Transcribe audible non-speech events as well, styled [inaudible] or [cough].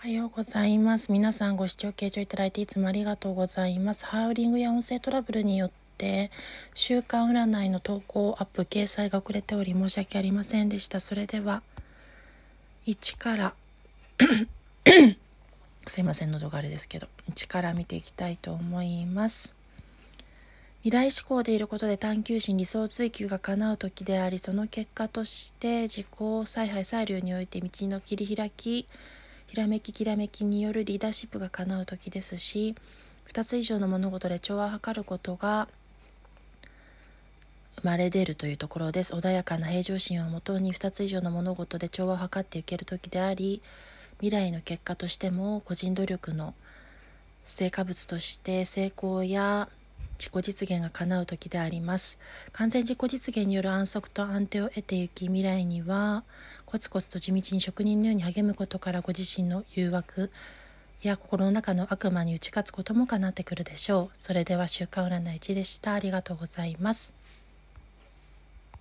おはようございます。皆さんご視聴傾聴いただいていつもありがとうございます。ハウリングや音声トラブルによって週間占いの投稿アップ掲載が遅れており申し訳ありませんでした。それでは1から [coughs] すいません喉があれですけど1から見ていきたいと思います。未来志向でいることで探求心理想追求が叶う時でありその結果として自己采配裁量において道の切り開きひらめききらめきによるリーダーシップが叶う時ですし2つ以上の物事で調和を図ることが生まれ出るというところです。穏やかな平常心をもとに2つ以上の物事で調和を図っていける時であり未来の結果としても個人努力の成果物として成功や自己実現が叶う時であります。完全自己実現による安息と安定を得てゆき未来にはコツコツと地道に職人のように励むことからご自身の誘惑や心の中の悪魔に打ち勝つことも叶ってくるでしょう。それでは週刊占い1でした。ありがとうございます。